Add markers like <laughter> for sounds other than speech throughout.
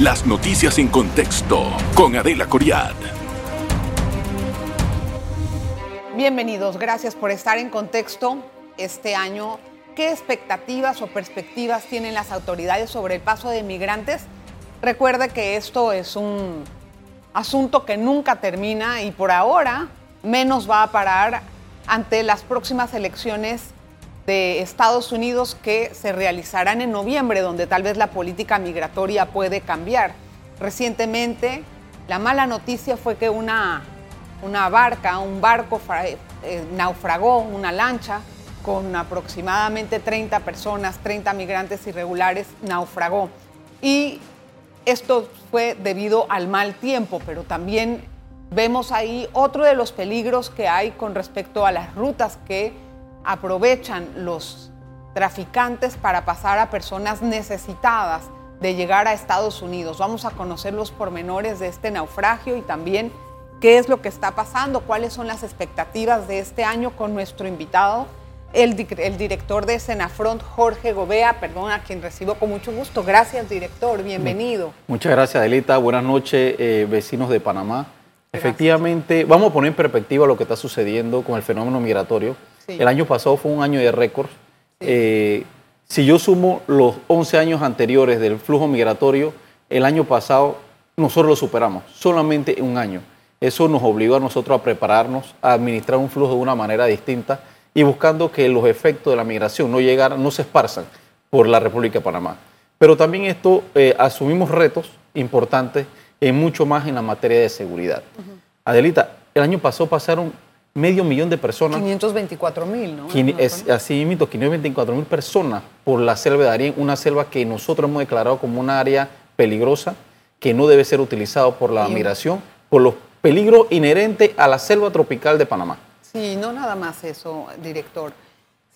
Las noticias en contexto con Adela Coriad. Bienvenidos, gracias por estar en contexto este año. ¿Qué expectativas o perspectivas tienen las autoridades sobre el paso de migrantes? Recuerde que esto es un asunto que nunca termina y por ahora menos va a parar ante las próximas elecciones de Estados Unidos que se realizarán en noviembre, donde tal vez la política migratoria puede cambiar. Recientemente, la mala noticia fue que una, una barca, un barco eh, naufragó, una lancha con aproximadamente 30 personas, 30 migrantes irregulares, naufragó. Y esto fue debido al mal tiempo, pero también vemos ahí otro de los peligros que hay con respecto a las rutas que aprovechan los traficantes para pasar a personas necesitadas de llegar a Estados Unidos. Vamos a conocer los pormenores de este naufragio y también qué es lo que está pasando, cuáles son las expectativas de este año con nuestro invitado, el, director de Senafront, Jorge Gobea, perdón, a quien recibo con mucho gusto. Gracias, director, bienvenido. Muchas gracias, Adelita. Buenas noches, eh, vecinos de Panamá. Efectivamente, vamos a poner en perspectiva lo que está sucediendo con el fenómeno migratorio. El año pasado fue un año de récords. Eh, si yo sumo los 11 años anteriores del flujo migratorio, el año pasado nosotros lo superamos, solamente un año. Eso nos obligó a nosotros a prepararnos, a administrar un flujo de una manera distinta y buscando que los efectos de la migración no llegaran, no se esparzan por la República de Panamá. Pero también esto eh, asumimos retos importantes en mucho más en la materia de seguridad. Adelita, el año pasado pasaron medio millón de personas. 524 mil, ¿no? Es, así mismo, 524 mil personas por la selva de Darién, una selva que nosotros hemos declarado como una área peligrosa, que no debe ser utilizado por la migración, por los peligros inherentes a la selva tropical de Panamá. Sí, no nada más eso, director,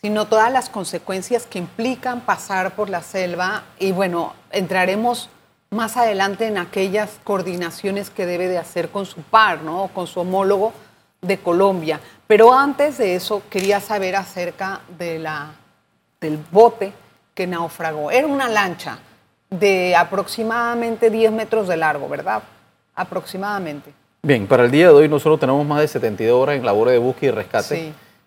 sino todas las consecuencias que implican pasar por la selva y bueno, entraremos más adelante en aquellas coordinaciones que debe de hacer con su par, ¿no? con su homólogo de Colombia. Pero antes de eso quería saber acerca de la, del bote que naufragó. Era una lancha de aproximadamente 10 metros de largo, ¿verdad? Aproximadamente. Bien, para el día de hoy nosotros tenemos más de 72 horas en labores de búsqueda y rescate.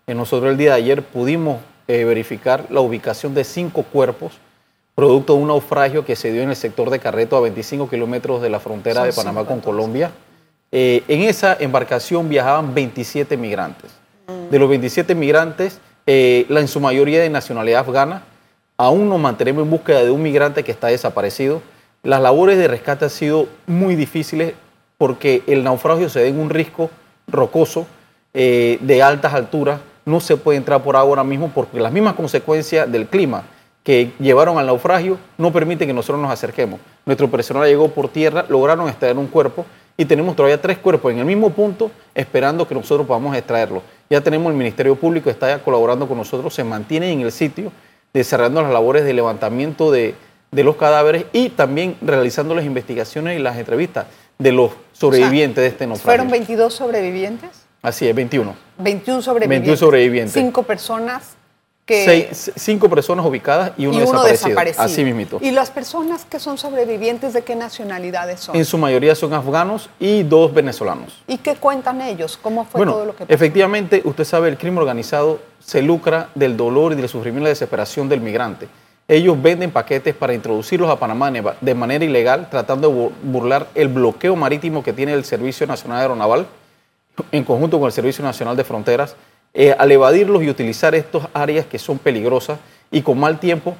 Sí. Nosotros el día de ayer pudimos eh, verificar la ubicación de cinco cuerpos producto de un naufragio que se dio en el sector de Carreto a 25 kilómetros de la frontera de Panamá con Colombia. Eh, en esa embarcación viajaban 27 migrantes. De los 27 migrantes, eh, la, en su mayoría de nacionalidad afgana, aún nos mantenemos en búsqueda de un migrante que está desaparecido. Las labores de rescate han sido muy difíciles porque el naufragio se da en un risco rocoso eh, de altas alturas. No se puede entrar por agua ahora mismo porque las mismas consecuencias del clima que llevaron al naufragio no permiten que nosotros nos acerquemos. Nuestro personal llegó por tierra, lograron extraer un cuerpo y tenemos todavía tres cuerpos en el mismo punto esperando que nosotros podamos extraerlo. Ya tenemos el Ministerio Público, está ya colaborando con nosotros, se mantiene en el sitio desarrollando las labores de levantamiento de, de los cadáveres y también realizando las investigaciones y las entrevistas de los sobrevivientes de este naufragio. ¿Fueron 22 sobrevivientes? Así es, 21. 21 sobrevivientes. 21 sobrevivientes. Cinco personas cinco personas ubicadas y uno, desaparecido. Así mismito. ¿Y las personas que son sobrevivientes de qué nacionalidades son? En su mayoría son afganos y dos venezolanos. ¿Y qué cuentan ellos? ¿Cómo fue todo lo que pasó? Efectivamente, usted sabe, el crimen organizado se lucra del dolor y del sufrimiento y la desesperación del migrante. Ellos venden paquetes para introducirlos a Panamá de manera ilegal, tratando de burlar el bloqueo marítimo que tiene el Servicio Nacional Aeronaval en conjunto con el Servicio Nacional de Fronteras eh, al evadirlos y utilizar estas áreas que son peligrosas y con mal tiempo,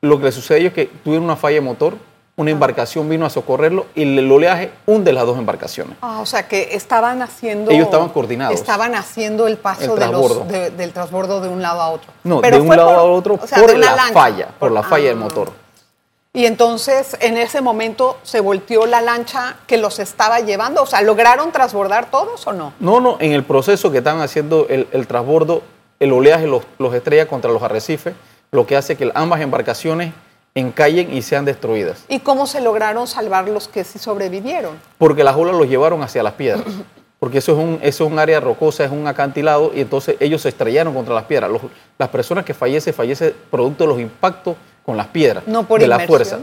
lo que le sucedió es que tuvieron una falla de motor, una embarcación vino a socorrerlo y el oleaje hunde las dos embarcaciones. Ah, o sea que estaban haciendo... Ellos estaban coordinados. Estaban haciendo el paso del transbordo de un lado a otro. No, de un lado a otro por la falla, por, la falla del ah. motor. Y entonces en ese momento se volteó la lancha que los estaba llevando. O sea, ¿lograron transbordar todos o no? No, no, en el proceso que están haciendo el, el transbordo, el oleaje los, los, estrella contra los arrecifes, lo que hace que ambas embarcaciones encallen y sean destruidas. ¿Y cómo se lograron salvar los que sí sobrevivieron? Porque las olas los llevaron hacia las piedras. Porque eso es, un, eso es un área rocosa, es un acantilado, y entonces ellos se estrellaron contra las piedras. las personas que fallecen, fallecen producto de los impactos con las piedras no por de la fuerza.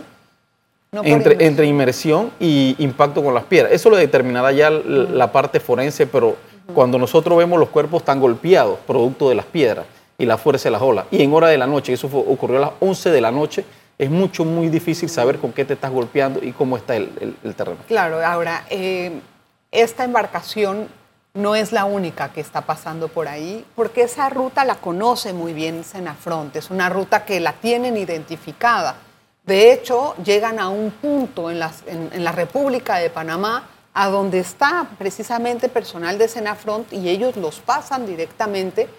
entre, entre inmersión y impacto con las piedras. Eso lo determinará ya la parte forense, pero cuando nosotros vemos los cuerpos tan golpeados, producto de las piedras y la fuerza de las olas, y en hora de la noche, eso ocurrió a las 11 de la noche, es mucho, muy difícil saber con qué te estás golpeando y cómo está el, terreno. Claro, ahora, eh, esta embarcación no es la única que está pasando por ahí, porque esa ruta la conoce muy bien Senafront, es una ruta que la tienen identificada. De hecho, llegan a un punto en, la República de Panamá a donde está precisamente personal de Senafront y ellos los pasan directamente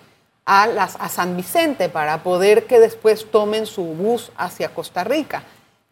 a, a San Vicente para poder que después tomen su bus hacia Costa Rica.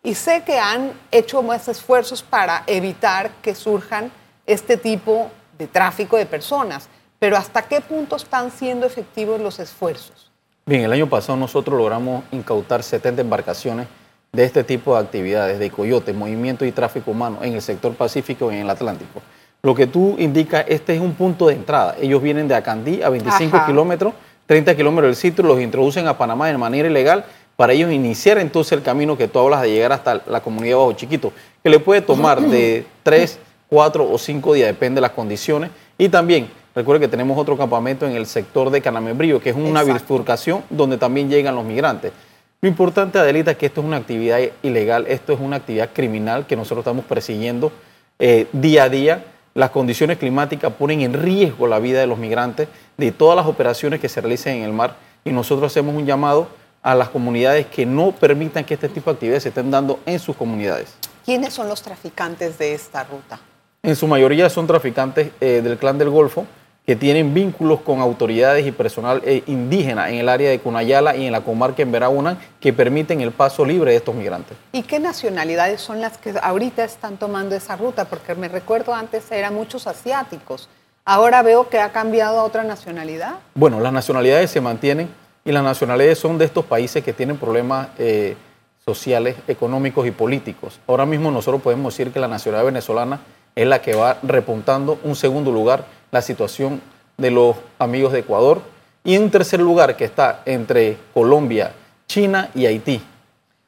Y sé que han hecho más esfuerzos para evitar que surjan este tipo de tráfico de personas, pero ¿hasta qué punto están siendo efectivos los esfuerzos? Bien, el año pasado nosotros logramos incautar 70 embarcaciones de este tipo de actividades de coyote, movimiento y tráfico humano en el sector Pacífico y en el Atlántico. Lo que tú indicas, este es un punto de entrada. Ellos vienen de Acandí a 25 kilómetros 30 kilómetros del sitio, los introducen a Panamá de manera ilegal para ellos iniciar entonces el camino que tú hablas de llegar hasta la comunidad Bajo Chiquito, que le puede tomar de 3, 4 o 5 días, depende de las condiciones. Y también, recuerde que tenemos otro campamento en el sector de Canamembrillo, que es una bifurcación donde también llegan los migrantes. Lo importante, Adelita, es que esto es una actividad ilegal, esto es una actividad criminal que nosotros estamos persiguiendo eh, día a día las condiciones climáticas ponen en riesgo la vida de los migrantes, de todas las operaciones que se realicen en el mar, y nosotros hacemos un llamado a las comunidades que no permitan que este tipo de actividades se estén dando en sus comunidades. ¿Quiénes son los traficantes de esta ruta? En su mayoría son traficantes eh, del clan del Golfo, que tienen vínculos con autoridades y personal eh, indígena en el área de Cunayala y en la comarca en Verauna que permiten el paso libre de estos migrantes. ¿Y qué nacionalidades son las que ahorita están tomando esa ruta? Porque me recuerdo antes eran muchos asiáticos. Ahora veo que ha cambiado a otra nacionalidad. Bueno, las nacionalidades se mantienen y las nacionalidades son de estos países que tienen problemas eh, sociales, económicos y políticos. Ahora mismo nosotros podemos decir que la nacionalidad venezolana es la que va repuntando un segundo lugar la situación de los amigos de Ecuador. Y en tercer lugar, que está entre Colombia, China y Haití.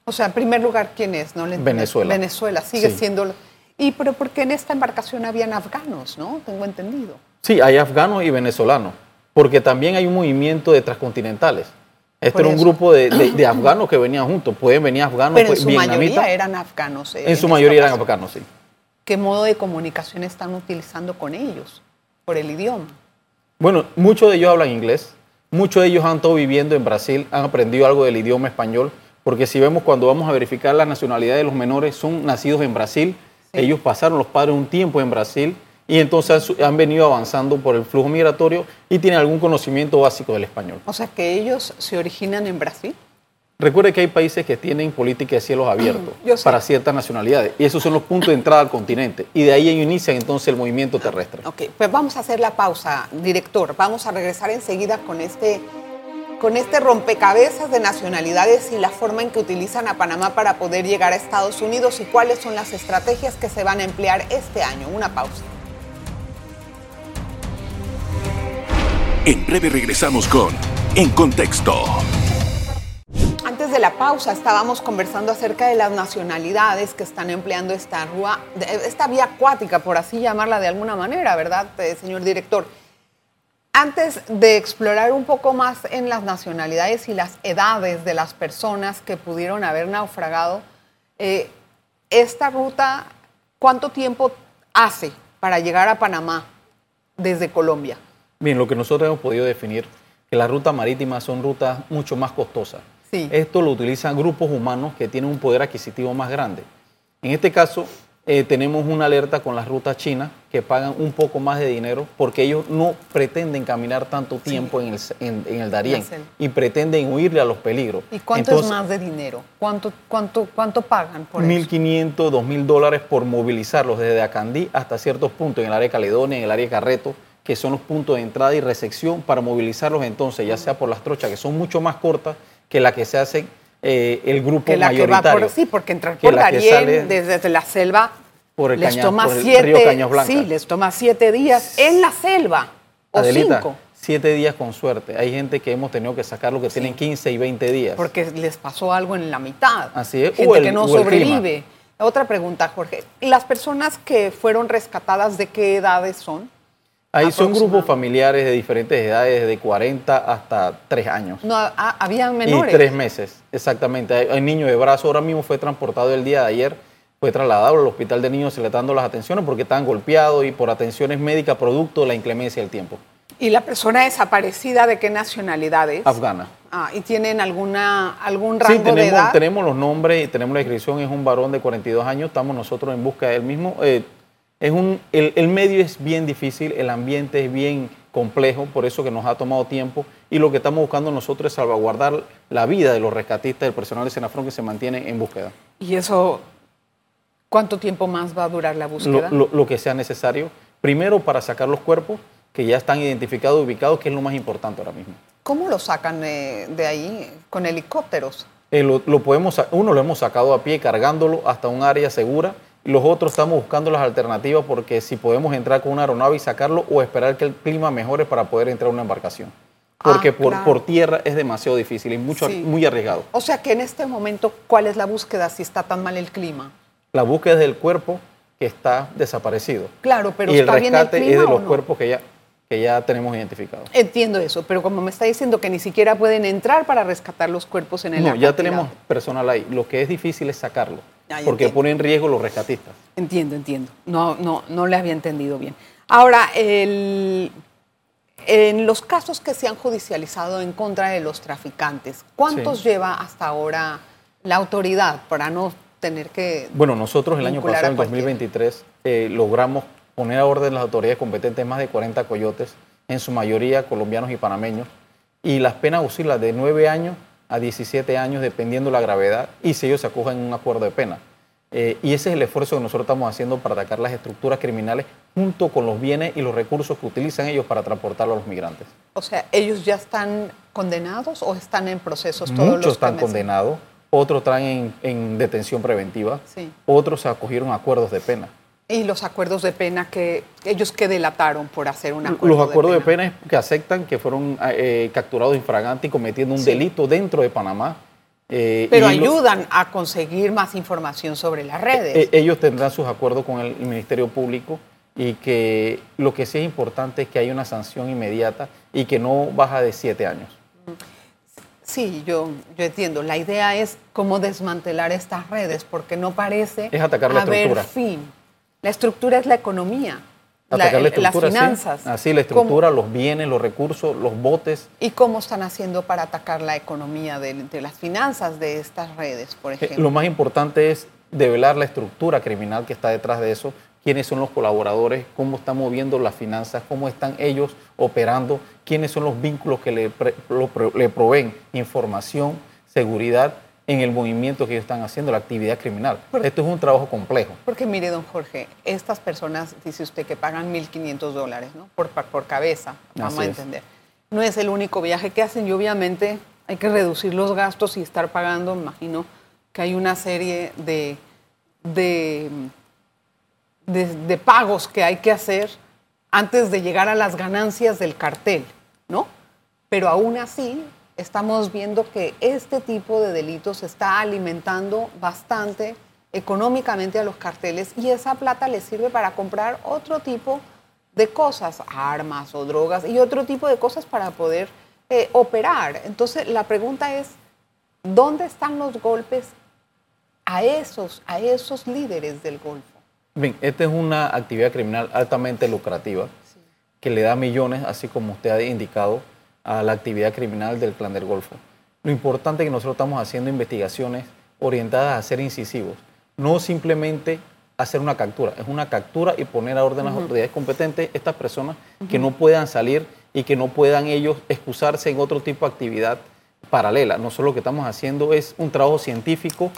O sea, en primer lugar, ¿quién es? ¿No? Venezuela. Venezuela, sigue siendo... Y pero porque en esta embarcación habían afganos, ¿no? Tengo entendido. Sí, hay afganos y venezolanos, porque también hay un movimiento de transcontinentales. Este era un grupo de, <clears throat> afganos que venían juntos. Pueden venir afganos, Pero en su mayoría eran afganos. Eh, en, su mayoría eran afganos, sí. ¿Qué modo de comunicación están utilizando con ellos? por el idioma? Bueno, muchos de ellos hablan inglés, muchos de ellos han estado viviendo en Brasil, han aprendido algo del idioma español, porque si vemos cuando vamos a verificar la nacionalidad de los menores, son nacidos en Brasil, ellos pasaron los padres un tiempo en Brasil y entonces han venido avanzando por el flujo migratorio y tienen algún conocimiento básico del español. O sea que ellos se originan en Brasil. Recuerde que hay países que tienen política de cielos abiertos para ciertas nacionalidades y esos son los puntos de entrada al continente y de ahí inician entonces el movimiento terrestre. Ok, pues vamos a hacer la pausa, director. Vamos a regresar enseguida con este, con este rompecabezas de nacionalidades y la forma en que utilizan a Panamá para poder llegar a Estados Unidos y cuáles son las estrategias que se van a emplear este año. Una pausa. En breve regresamos con En Contexto de la pausa estábamos conversando acerca de las nacionalidades que están empleando esta, rúa, esta vía acuática, por así llamarla de alguna manera, ¿verdad, eh, señor director? Antes de explorar un poco más en las nacionalidades y las edades de las personas que pudieron haber naufragado, eh, esta ruta, ¿cuánto tiempo hace para llegar a Panamá desde Colombia? Bien, lo que nosotros hemos podido definir, que las rutas marítimas son rutas mucho más costosas esto lo utilizan grupos humanos que tienen un poder adquisitivo más grande. En este caso, eh, tenemos una alerta con las rutas chinas que pagan un poco más de dinero porque ellos no pretenden caminar tanto tiempo en, el, Darién y pretenden huirle a los peligros. ¿Y cuánto es más de dinero? ¿Cuánto, cuánto, cuánto pagan por 1.500, 2.000 dólares por movilizarlos desde Acandí hasta ciertos puntos en el área de Caledonia, en el área de Carreto, que son los puntos de entrada y recepción para movilizarlos entonces, ya sea por las trochas que son mucho más cortas que la que se hace eh, el grupo que la mayoritario. Que va por, sí, porque entrar por Darién desde la selva por el les toma siete, Sí, les toma siete días en la selva. O cinco. siete días con suerte. Hay gente que hemos tenido que sacar lo que tienen 15 y 20 días. Porque les pasó algo en la mitad. Así es. Gente que no sobrevive. Otra pregunta, Jorge. ¿Las personas que fueron rescatadas de qué edades son? Ahí son grupos familiares de diferentes edades, de 40 hasta 3 años. No, ah, había menores. Y 3 meses, exactamente. Hay, hay niño de brazo, ahora mismo fue transportado el día de ayer, fue trasladado al hospital de niños, se le están dando las atenciones porque estaban golpeados y por atenciones médicas producto de la inclemencia del tiempo. ¿Y la persona desaparecida de qué nacionalidad es? Afgana. Ah, ¿y tienen alguna, algún rango sí, tenemos, de edad? tenemos los nombres y tenemos la descripción, es un varón de 42 años, estamos nosotros en busca de él mismo. Eh, es un, el, el, medio es bien difícil, el ambiente es bien complejo, por eso que nos ha tomado tiempo y lo que estamos buscando nosotros es salvaguardar la vida de los rescatistas, del personal de Senafrón que se mantiene en búsqueda. ¿Y eso cuánto tiempo más va a durar la búsqueda? Lo, lo, lo que sea necesario, primero para sacar los cuerpos que ya están identificados, ubicados, que es lo más importante ahora mismo. ¿Cómo lo sacan de, de ahí? ¿Con helicópteros? Eh, lo, lo, podemos, uno lo hemos sacado a pie cargándolo hasta un área segura los otros estamos buscando las alternativas porque si podemos entrar con una aeronave y sacarlo o esperar que el clima mejore para poder entrar a una embarcación. Porque ah, por, claro. por, tierra es demasiado difícil y mucho, sí. muy arriesgado. O sea que en este momento, ¿cuál es la búsqueda si está tan mal el clima? La búsqueda es del cuerpo que está desaparecido. Claro, pero y está el rescate bien el clima, es de los cuerpos que ya que ya tenemos identificados. Entiendo eso, pero como me está diciendo que ni siquiera pueden entrar para rescatar los cuerpos en el No, ya tenemos personal ahí. Lo que es difícil es sacarlo, Ah, porque entiendo. pone en riesgo los rescatistas. Entiendo, entiendo. No, no, no le había entendido bien. Ahora, el, en los casos que se han judicializado en contra de los traficantes, ¿cuántos Sí. lleva hasta ahora la autoridad para no tener que... Bueno, nosotros el año pasado, en cualquiera. 2023, eh, logramos poner a orden las autoridades competentes más de 40 coyotes, en su mayoría colombianos y panameños, y las penas oscilan de 9 años a 17 años, dependiendo la gravedad, y si ellos se acogen a un acuerdo de pena. Eh, y ese es el esfuerzo que nosotros estamos haciendo para atacar las estructuras criminales junto con los bienes y los recursos que utilizan ellos para transportarlo a los migrantes. O sea, ¿ellos ya están condenados o están en procesos todos los Muchos están que me- condenados, otros están en, en detención preventiva, Sí. otros se acogieron a acuerdos de pena. Y los acuerdos de pena que ellos que delataron por hacer un acuerdo Los acuerdos de pena. pena. es que aceptan que fueron eh, capturados infraganti y cometiendo un Sí. delito dentro de Panamá. eh, Pero ayudan a conseguir más información sobre las redes. eh, ellos tendrán sus acuerdos con el Ministerio Público y que lo que sí es importante es que haya una sanción inmediata y que no baja de siete años. Sí, yo, yo entiendo. La idea es cómo desmantelar estas redes, porque no parece Es atacar la haber estructura. fin. La estructura es la economía, la- Atacar la las finanzas. Así, la ¿Cómo- estructura, los bienes, los recursos, los botes. ¿Y cómo están haciendo para atacar la economía de, de las finanzas de estas redes, por Eh, ejemplo? Lo más importante es develar la estructura criminal que está detrás de eso, quiénes son los colaboradores, cómo están moviendo las finanzas, cómo están ellos operando, quiénes son los vínculos que le, pre- lo pro- le proveen información, seguridad en el movimiento que ellos están haciendo, la actividad criminal. Pero- Esto es un trabajo complejo. Porque mire, don Jorge, estas personas, dice usted, que pagan 1.500 dólares ¿no? por, por cabeza, vamos Así a es. entender. No es el único viaje que hacen y obviamente hay que reducir los gastos y estar pagando, imagino que hay una serie de, de, de, de pagos que hay que hacer antes de llegar a las ganancias del cartel, ¿no? Pero aún así estamos viendo que este tipo de delitos está alimentando bastante económicamente a los carteles y esa plata les sirve para comprar otro tipo de cosas, armas o drogas y otro tipo de cosas para poder eh, operar. Entonces la pregunta es, ¿dónde están los golpes a esos, a esos líderes del Golfo? Bien, esta es una actividad criminal altamente lucrativa que le da millones, así como usted ha indicado, a la actividad criminal del Clan del Golfo. Lo importante es que nosotros estamos haciendo investigaciones orientadas a ser incisivos, no simplemente hacer una captura, es una captura y poner a orden a las autoridades competentes estas personas que no puedan salir y que no puedan ellos excusarse en otro tipo de actividad paralela. Nosotros lo que estamos haciendo es un trabajo científico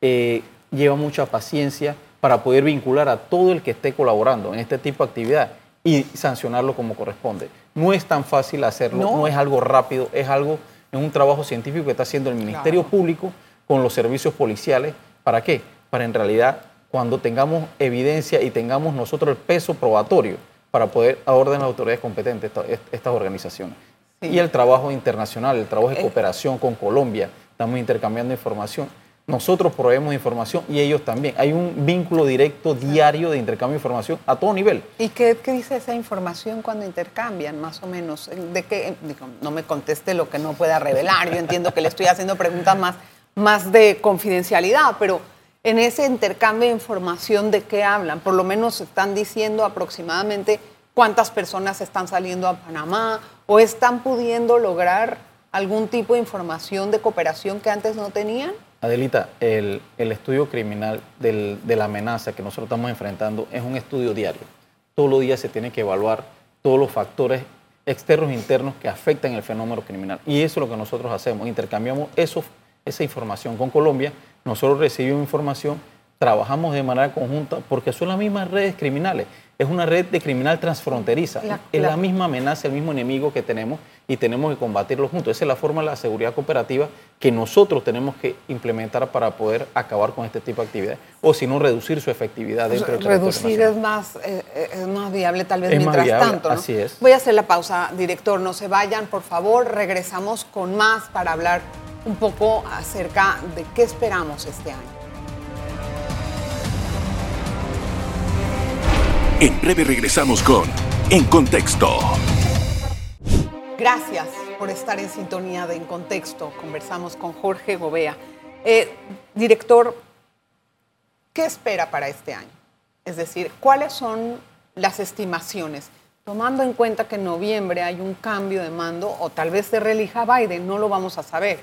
eh, lleva mucha paciencia para poder vincular a todo el que esté colaborando en este tipo de actividad y sancionarlo como corresponde. No es tan fácil hacerlo, No. no, es algo rápido, es algo, es un trabajo científico que está haciendo el Ministerio Claro. Público con los servicios policiales. ¿Para qué? Para en realidad, cuando tengamos evidencia y tengamos nosotros el peso probatorio para poder a orden de las autoridades competentes esta- est- estas organizaciones. Sí. Y el trabajo internacional, el trabajo de cooperación con Colombia, estamos intercambiando información. Nosotros proveemos información y ellos también. Hay un vínculo directo diario de intercambio de información a todo nivel. ¿Y qué, dice esa información cuando intercambian, más o menos? ¿De qué? no me conteste lo que no pueda revelar. Yo entiendo que le estoy haciendo preguntas más, más de confidencialidad, pero en ese intercambio de información, ¿de qué hablan? Por lo menos están diciendo aproximadamente cuántas personas están saliendo a Panamá o están pudiendo lograr algún tipo de información de cooperación que antes no tenían. Adelita, el, estudio criminal de la amenaza que nosotros estamos enfrentando es un estudio diario. Todos los días se tiene que evaluar todos los factores externos e internos que afectan el fenómeno criminal. Y eso es lo que nosotros hacemos, intercambiamos esa información con Colombia, nosotros recibimos información, trabajamos de manera conjunta porque son las mismas redes criminales es una red de criminal transfronteriza. es la misma amenaza, el mismo enemigo que tenemos y tenemos que combatirlo juntos. Esa es la forma de la seguridad cooperativa que nosotros tenemos que implementar para poder acabar con este tipo de actividades o si no reducir su efectividad dentro del Reducir es más, eh, eh, es más viable tal vez mientras tanto. Así es. Voy a hacer la pausa, director. No se vayan, por favor. Regresamos con más para hablar un poco acerca de qué esperamos este año. En breve regresamos con En Contexto. Gracias por estar en sintonía de En Contexto. Conversamos con Jorge Gobea. Eh, director, ¿qué espera para este año? Es decir, ¿cuáles son las estimaciones? Tomando en cuenta que en noviembre hay un cambio de mando, o tal vez se relija Biden, no lo vamos a saber,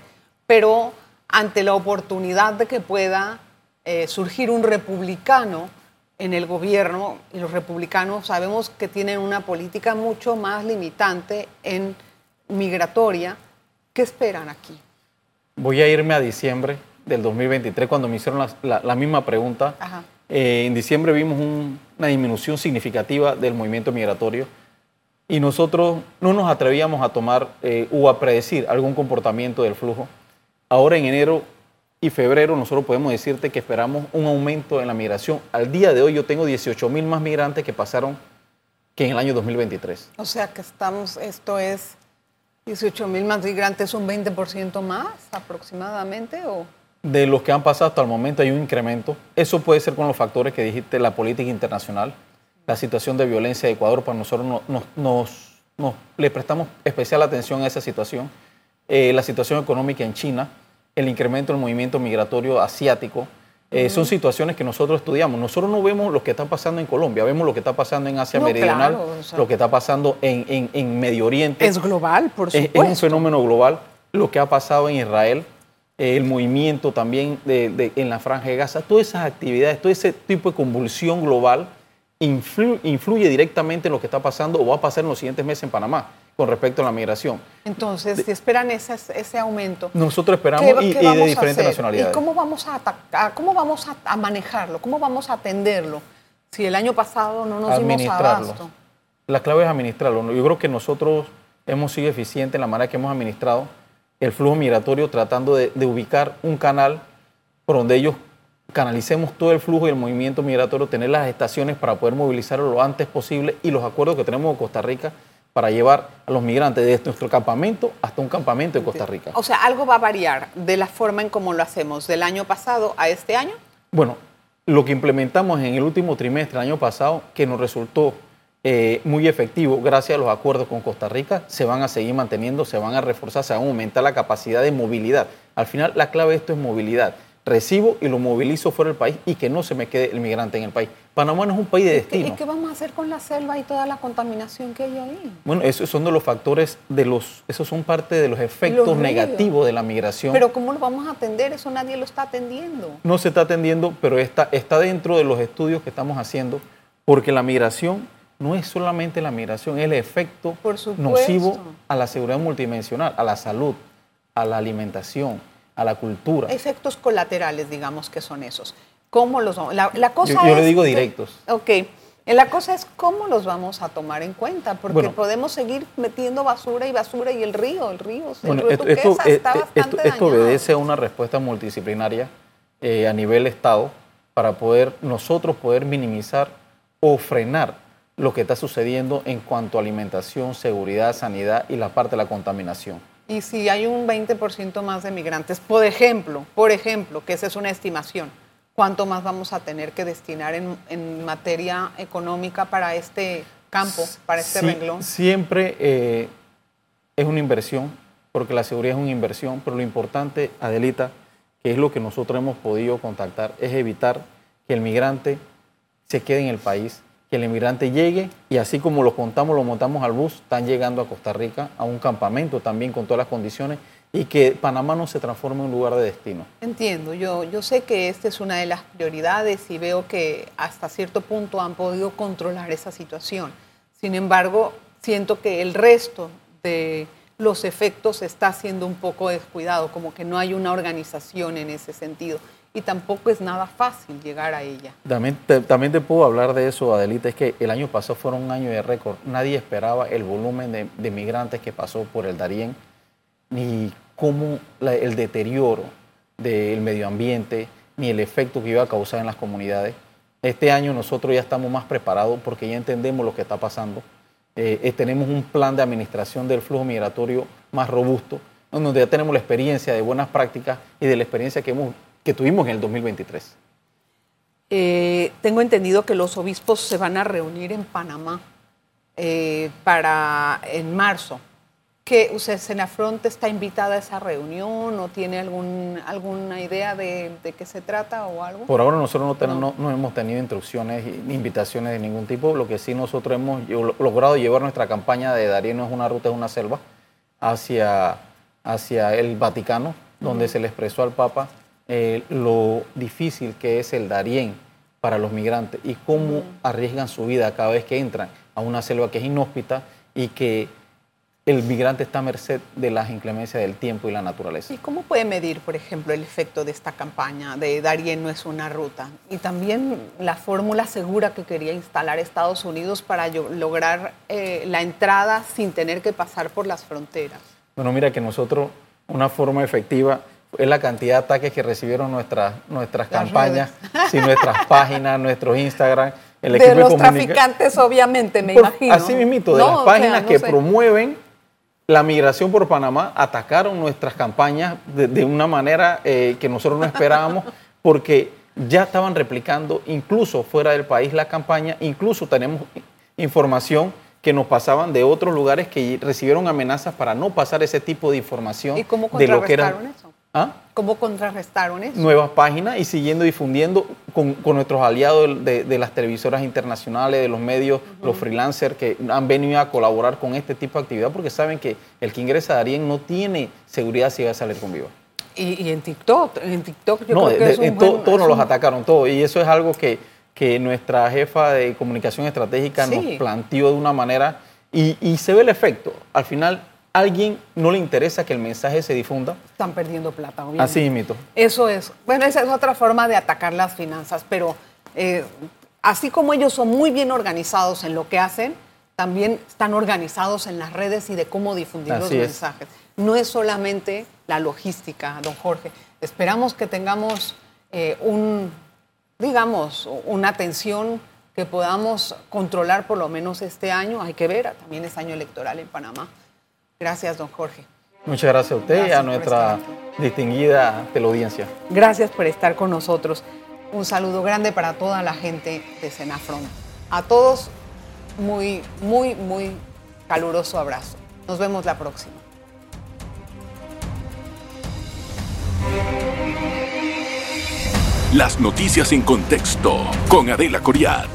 pero ante la oportunidad de que pueda eh, surgir un republicano en el gobierno y los republicanos sabemos que tienen una política mucho más limitante en migratoria. ¿Qué esperan aquí? Voy a irme a diciembre del 2023 cuando me hicieron la, misma pregunta. Eh, en diciembre vimos una disminución significativa del movimiento migratorio y nosotros no nos atrevíamos a tomar eh, o a predecir algún comportamiento del flujo. Ahora en enero y febrero nosotros podemos decirte que esperamos un aumento en la migración. Al día de hoy yo tengo 18 mil más migrantes que pasaron que en el año 2023. O sea que estamos, esto es 18 mil más migrantes, un 20% más aproximadamente o... De los que han pasado hasta el momento hay un incremento. Eso puede ser con los factores que dijiste, la política internacional, la situación de violencia de Ecuador, para pues nosotros nos, le prestamos especial atención a esa situación. Eh, la situación económica en China, el incremento del movimiento migratorio asiático. Eh, son situaciones que nosotros estudiamos. Nosotros no vemos lo que está pasando en Colombia, vemos lo que está pasando en Asia Meridional, lo que está pasando en, Medio Oriente. Es global, por supuesto. Es, un fenómeno global. Lo que ha pasado en Israel, eh, el movimiento también de, en la Franja de Gaza, todas esas actividades, todo ese tipo de convulsión global influye directamente en lo que está pasando o va a pasar en los siguientes meses en Panamá con respecto a la migración. Entonces, si esperan ese, ese aumento. Nosotros esperamos y, de diferentes nacionalidades. ¿Y cómo vamos a atacar, cómo vamos a, manejarlo, cómo vamos a atenderlo si el año pasado no nos dimos abasto? La clave es administrarlo. Yo creo que nosotros hemos sido eficientes en la manera que hemos administrado el flujo migratorio tratando de, de ubicar un canal por donde ellos canalicemos todo el flujo y el movimiento migratorio, tener las estaciones para poder movilizarlo lo antes posible y los acuerdos que tenemos con Costa Rica para llevar a los migrantes desde nuestro campamento hasta un campamento de Costa Rica. O sea, algo va a variar de la forma en cómo lo hacemos del año pasado a este año. Bueno, lo que implementamos en el último trimestre del año pasado, que nos resultó eh, muy efectivo gracias a los acuerdos con Costa Rica, se van a seguir manteniendo, se van a reforzar, se van a aumentar la capacidad de movilidad. Al final, la clave de esto es movilidad recibo y lo movilizo fuera del país y que no se me quede el migrante en el país. Panamá no es un país de destino. ¿Y qué vamos a hacer con la selva y toda la contaminación que hay ahí? Bueno, esos son de los factores, de los, esos son parte de los efectos negativos de la migración. Pero ¿cómo lo vamos a atender? Eso nadie lo está atendiendo. No se está atendiendo, pero está, está dentro de los estudios que estamos haciendo, porque la migración no es solamente la migración, es el efecto nocivo a la seguridad multidimensional, a la salud, a la alimentación, a la cultura. Efectos colaterales, digamos que son esos. ¿Cómo los la, la cosa yo, yo le digo directos. ok. La cosa es cómo los vamos a tomar en cuenta, porque podemos seguir metiendo basura y basura y el río, el río, bueno, esto, esto, está bastante esto, obedece a una respuesta multidisciplinaria eh, a nivel Estado para poder nosotros poder minimizar o frenar lo que está sucediendo en cuanto a alimentación, seguridad, sanidad y la parte de la contaminación. Y si hay un 20% más de migrantes, por ejemplo, por ejemplo, que esa es una estimación, ¿cuánto más vamos a tener que destinar en, materia económica para este campo, para este renglón? Siempre eh, es una inversión, porque la seguridad es una inversión, pero lo importante, Adelita, que es lo que nosotros hemos podido contactar, es evitar que el migrante se quede en el país, que el inmigrante llegue y así como lo contamos, lo montamos al bus, están llegando a Costa Rica, a un campamento también con todas las condiciones y que Panamá no se transforme en un lugar de destino. Entiendo, yo, yo sé que esta es una de las prioridades y veo que hasta cierto punto han podido controlar esa situación. Sin embargo, siento que el resto de los efectos está siendo un poco descuidado, como que no hay una organización en ese sentido y tampoco es nada fácil llegar a ella. También te, también te puedo hablar de eso, Adelita, es que el año pasado fueron un año de récord. Nadie esperaba el volumen de, migrantes que pasó por el Darién, ni cómo el deterioro del medio ambiente, ni el efecto que iba a causar en las comunidades. Este año nosotros ya estamos más preparados porque ya entendemos lo que está pasando. Eh, eh, tenemos un plan de administración del flujo migratorio más robusto, donde ya tenemos la experiencia de buenas prácticas y de la experiencia que hemos que tuvimos en el 2023. Eh, tengo entendido que los obispos se van a reunir en Panamá eh, para en marzo. ¿Que usted, Senafront está invitada a esa reunión o tiene algún, alguna idea de, qué se trata o algo? Por ahora nosotros no, tenemos, no. hemos tenido instrucciones ni invitaciones de ningún tipo. Lo que sí nosotros hemos logrado llevar nuestra campaña de Darío no es una ruta, es una selva, hacia, hacia el Vaticano, donde se le expresó al Papa eh, lo difícil que es el Darién para los migrantes y cómo arriesgan su vida cada vez que entran a una selva que es inhóspita y que el migrante está a merced de las inclemencias del tiempo y la naturaleza. ¿Y cómo puede medir, por ejemplo, el efecto de esta campaña de Darién no es una ruta? Y también la fórmula segura que quería instalar Estados Unidos para lograr eh, la entrada sin tener que pasar por las fronteras. Bueno, mira que nosotros, una forma efectiva es la cantidad de ataques que recibieron nuestras, nuestras campañas, nuestras <laughs> páginas, nuestros Instagram. El de los traficantes, obviamente, me imagino. Así mismito, de las páginas que promueven la migración por Panamá, atacaron nuestras campañas de, una manera eh, que nosotros no esperábamos, <laughs> porque ya estaban replicando incluso fuera del país la campaña, incluso tenemos información que nos pasaban de otros lugares que recibieron amenazas para no pasar ese tipo de información. ¿Y cómo de lo que era, eso? ¿Ah? ¿Cómo contrarrestaron eso? Nuevas páginas y siguiendo difundiendo con, nuestros aliados de, las televisoras internacionales, de los medios, los freelancers que han venido a colaborar con este tipo de actividad porque saben que el que ingresa a Darien no tiene seguridad si va a salir con viva. Y, en TikTok, en TikTok yo creo que es un todos nos los atacaron, todos. Y eso es algo que, que nuestra jefa de comunicación estratégica nos planteó de una manera y, y se ve el efecto. Al final alguien no le interesa que el mensaje se difunda. Están perdiendo plata, obviamente. Así mito. Eso es. Bueno, esa es otra forma de atacar las finanzas, pero eh, así como ellos son muy bien organizados en lo que hacen, también están organizados en las redes y de cómo difundir los mensajes. No es solamente la logística, don Jorge. Esperamos que tengamos eh, un, digamos, una atención que podamos controlar por lo menos este año. Hay que ver, también es año electoral en Panamá. Gracias, don Jorge. Muchas gracias a usted y a nuestra distinguida teleaudiencia. Gracias por estar con nosotros. Un saludo grande para toda la gente de Senafront. A todos, muy, muy, muy caluroso abrazo. Nos vemos la próxima. Las noticias en contexto con Adela Coriad.